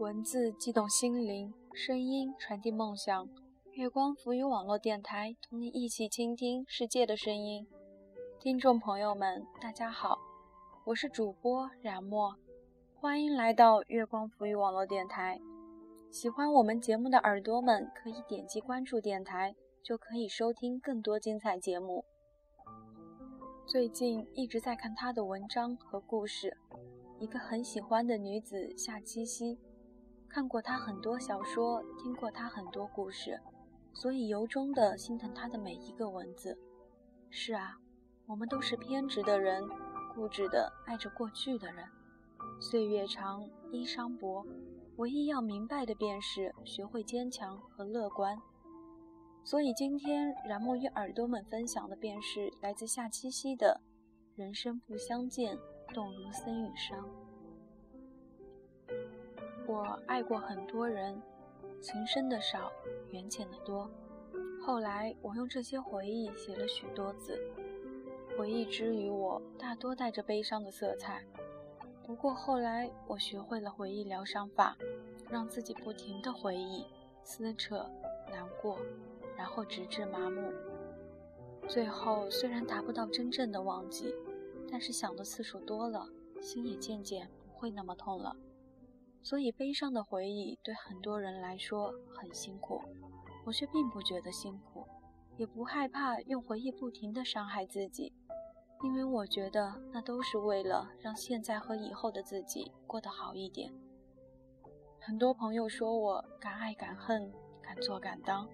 文字激动心灵，声音传递梦想。月光浮语网络电台，同你一起倾听世界的声音。听众朋友们，大家好，我是主播冉墨，欢迎来到月光浮语网络电台。喜欢我们节目的耳朵们，可以点击关注电台，就可以收听更多精彩节目。最近一直在看他的文章和故事。一个很喜欢的女子夏七夕，看过他很多小说，听过他很多故事，所以由衷的心疼他的每一个文字。是啊，我们都是偏执的人，固执的爱着过去的人。岁月长，衣裳薄，唯一要明白的便是学会坚强和乐观。所以今天冉墨与耳朵们分享的便是来自夏七夕的《人生不相见》。动如森与伤。我爱过很多人，情深的少，缘浅的多。后来，我用这些回忆写了许多字。回忆之于我，大多带着悲伤的色彩。不过后来，我学会了回忆疗伤法，让自己不停的回忆、撕扯、难过，然后直至麻木。最后，虽然达不到真正的忘记。但是想的次数多了，心也渐渐不会那么痛了。所以悲伤的回忆对很多人来说很辛苦，我却并不觉得辛苦，也不害怕用回忆不停地伤害自己，因为我觉得那都是为了让现在和以后的自己过得好一点。很多朋友说我敢爱敢恨，敢做敢当，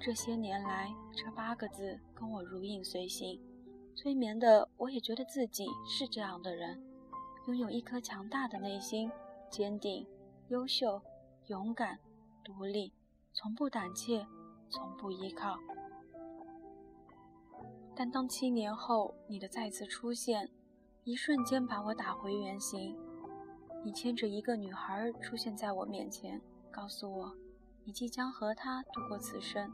这些年来这八个字跟我如影随形。催眠的我也觉得自己是这样的人，拥有一颗强大的内心，坚定、优秀、勇敢、独立，从不胆怯，从不依靠。但当七年后你的再次出现，一瞬间把我打回原形。你牵着一个女孩出现在我面前，告诉我你即将和她度过此生，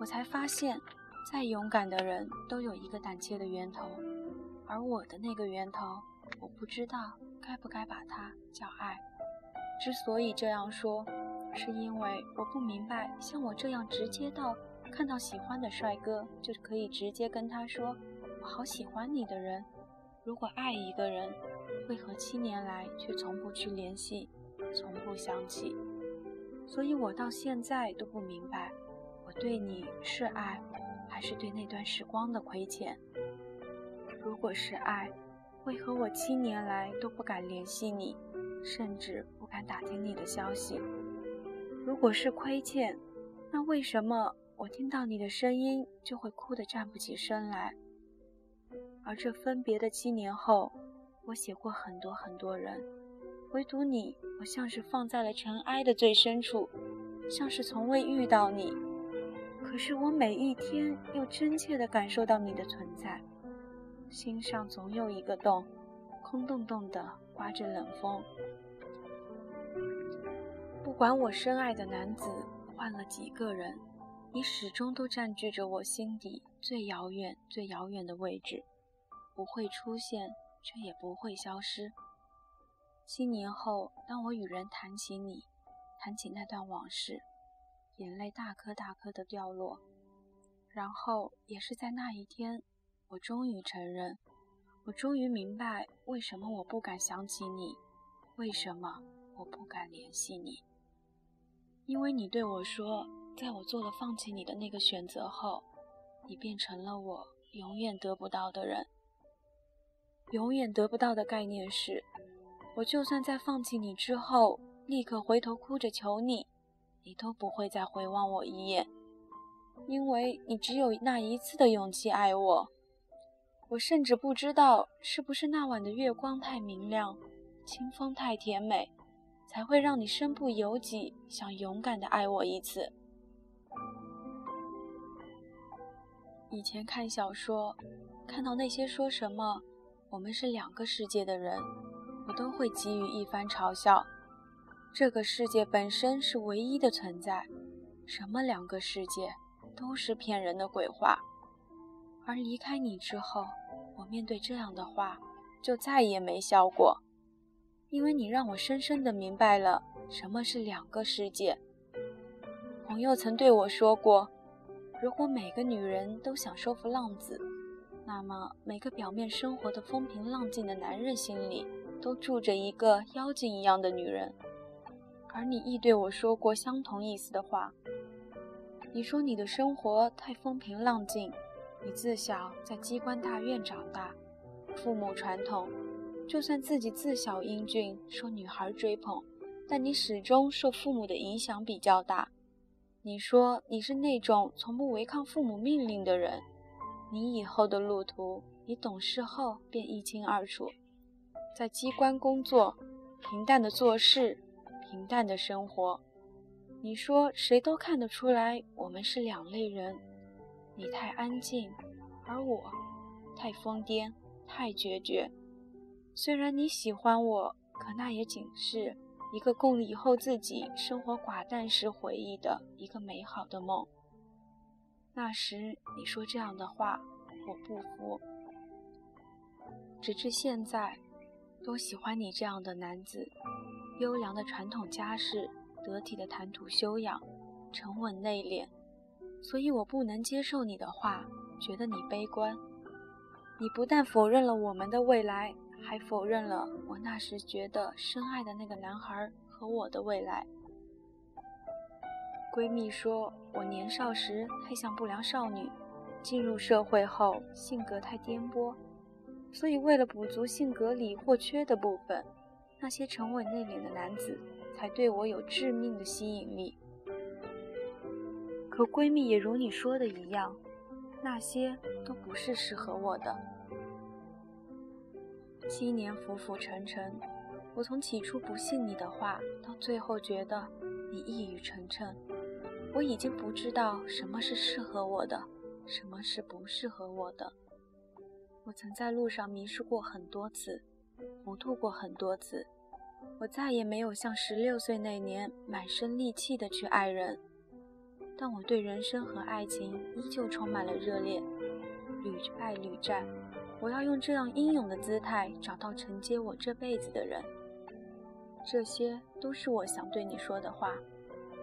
我才发现。再勇敢的人都有一个胆怯的源头，而我的那个源头，我不知道该不该把它叫爱。之所以这样说，是因为我不明白，像我这样直接到看到喜欢的帅哥就可以直接跟他说“我好喜欢你”的人，如果爱一个人，为何七年来却从不去联系，从不想起？所以我到现在都不明白，我对你是爱。还是对那段时光的亏欠。如果是爱，为何我七年来都不敢联系你，甚至不敢打听你的消息？如果是亏欠，那为什么我听到你的声音就会哭得站不起身来？而这分别的七年后，我写过很多很多人，唯独你，我像是放在了尘埃的最深处，像是从未遇到你。可是我每一天又真切地感受到你的存在，心上总有一个洞，空洞洞的，刮着冷风。不管我深爱的男子换了几个人，你始终都占据着我心底最遥远、最遥远的位置，不会出现，却也不会消失。七年后，当我与人谈起你，谈起那段往事。眼泪大颗大颗的掉落，然后也是在那一天，我终于承认，我终于明白为什么我不敢想起你，为什么我不敢联系你。因为你对我说，在我做了放弃你的那个选择后，你变成了我永远得不到的人。永远得不到的概念是，我就算在放弃你之后，立刻回头哭着求你。你都不会再回望我一眼，因为你只有那一次的勇气爱我。我甚至不知道是不是那晚的月光太明亮，清风太甜美，才会让你身不由己想勇敢的爱我一次。以前看小说，看到那些说什么我们是两个世界的人，我都会给予一番嘲笑。这个世界本身是唯一的存在，什么两个世界都是骗人的鬼话。而离开你之后，我面对这样的话就再也没笑过，因为你让我深深的明白了什么是两个世界。朋友曾对我说过，如果每个女人都想收服浪子，那么每个表面生活的风平浪静的男人心里，都住着一个妖精一样的女人。而你亦对我说过相同意思的话。你说你的生活太风平浪静，你自小在机关大院长大，父母传统，就算自己自小英俊，受女孩追捧，但你始终受父母的影响比较大。你说你是那种从不违抗父母命令的人，你以后的路途，你懂事后便一清二楚。在机关工作，平淡的做事，平淡的生活。你说谁都看得出来，我们是两类人。你太安静，而我太疯癫、太决绝。虽然你喜欢我，可那也仅是一个供以后自己生活寡淡时回忆的一个美好的梦。那时你说这样的话，我不服。直至现在，都喜欢你这样的男子，优良的传统家世。得体的谈吐修养，沉稳内敛，所以我不能接受你的话，觉得你悲观。你不但否认了我们的未来，还否认了我那时觉得深爱的那个男孩和我的未来。闺蜜说我年少时太像不良少女，进入社会后性格太颠簸，所以为了补足性格里或缺的部分，那些沉稳内敛的男子。才对我有致命的吸引力。可闺蜜也如你说的一样，那些都不是适合我的。七年浮浮沉沉，我从起初不信你的话，到最后觉得你一语成谶。我已经不知道什么是适合我的，什么是不适合我的。我曾在路上迷失过很多次，糊涂过很多次。我再也没有像十六岁那年满身戾气的去爱人，但我对人生和爱情依旧充满了热烈，屡败屡战。我要用这样英勇的姿态找到承接我这辈子的人。这些都是我想对你说的话，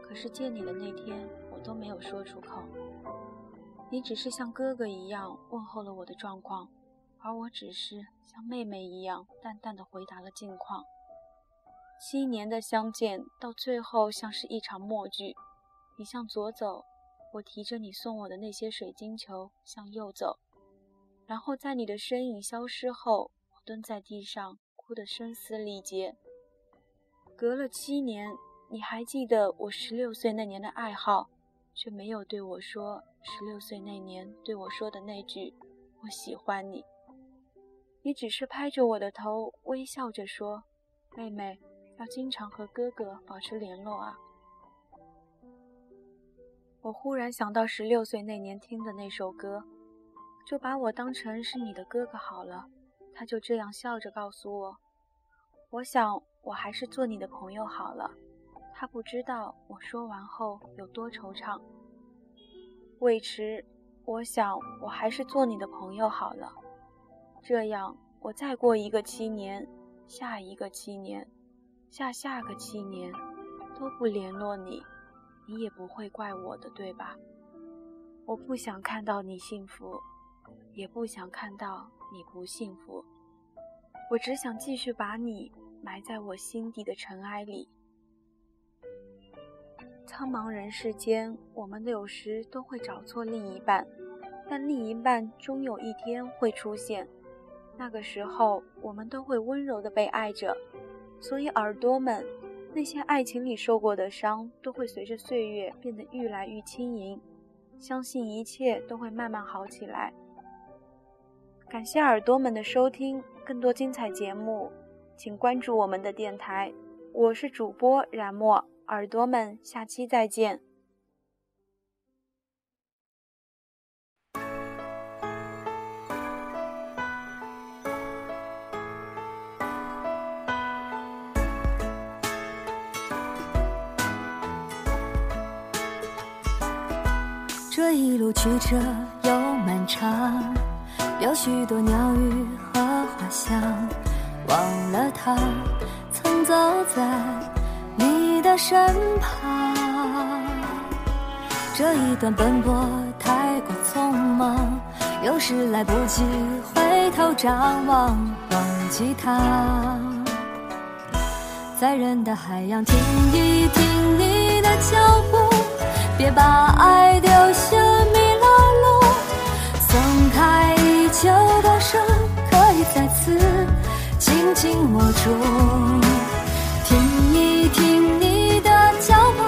可是见你的那天，我都没有说出口。你只是像哥哥一样问候了我的状况，而我只是像妹妹一样淡淡的回答了近况。七年的相见，到最后像是一场默剧。你向左走，我提着你送我的那些水晶球向右走，然后在你的身影消失后，我蹲在地上哭得声嘶力竭。隔了七年，你还记得我十六岁那年的爱好，却没有对我说十六岁那年对我说的那句“我喜欢你”。你只是拍着我的头，微笑着说：“妹妹。”要经常和哥哥保持联络啊！我忽然想到十六岁那年听的那首歌，就把我当成是你的哥哥好了。他就这样笑着告诉我：“我想我还是做你的朋友好了。”他不知道我说完后有多惆怅。魏迟，我想我还是做你的朋友好了。这样，我再过一个七年，下一个七年。下下个七年都不联络你，你也不会怪我的，对吧？我不想看到你幸福，也不想看到你不幸福。我只想继续把你埋在我心底的尘埃里。苍茫人世间，我们有时都会找错另一半，但另一半终有一天会出现，那个时候我们都会温柔的被爱着。所以，耳朵们，那些爱情里受过的伤，都会随着岁月变得愈来愈轻盈。相信一切都会慢慢好起来。感谢耳朵们的收听，更多精彩节目，请关注我们的电台。我是主播冉墨，耳朵们，下期再见。这一路曲折又漫长，有许多鸟语和花香。忘了他曾走在你。的身旁。这一段奔波太过匆忙，有时来不及回头张望，忘记他。在人的海洋，听一听你的脚步，别把爱丢下迷了路。松开已久的手，可以再次紧紧握住。听一听你的脚步，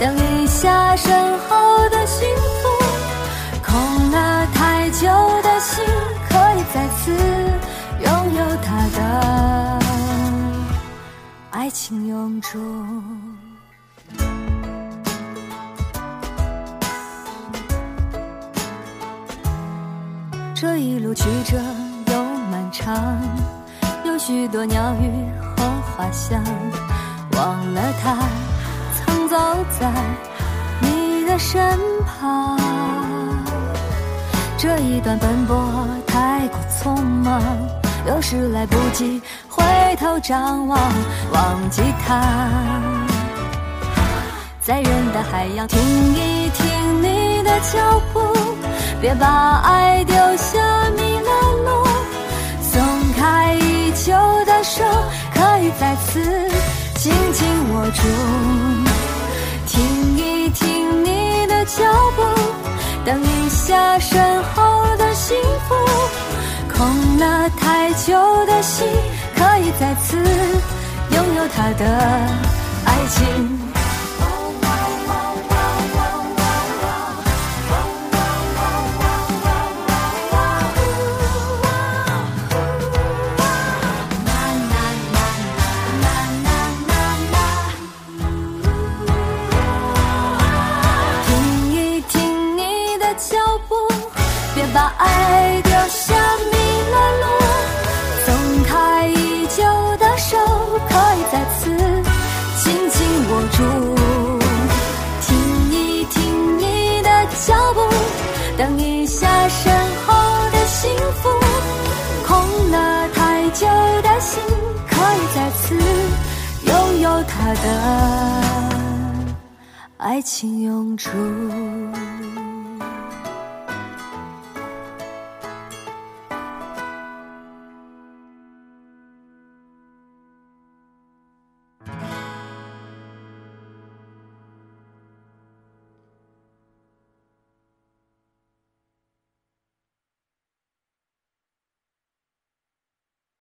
等一下身后的幸福。空了太久的心，可以再次拥有它的。爱情永驻。曲折又漫长，有许多鸟语和花香。忘了他曾走在你的身旁。这一段奔波太过匆忙。有时来不及回头张望，忘记他。在人的海洋，听一听你的脚步，别把爱丢下迷了路。松开已久的手，可以再次紧紧握住。听一听你的脚步，等一下身后的幸福。空了太久的心，可以再次拥有他的爱情。别把爱丢下迷了路。松开已久的手，可以再次紧紧握住。听一听你的脚步，等一下身后的幸福。空了太久的心，可以再次拥有它的爱情永驻。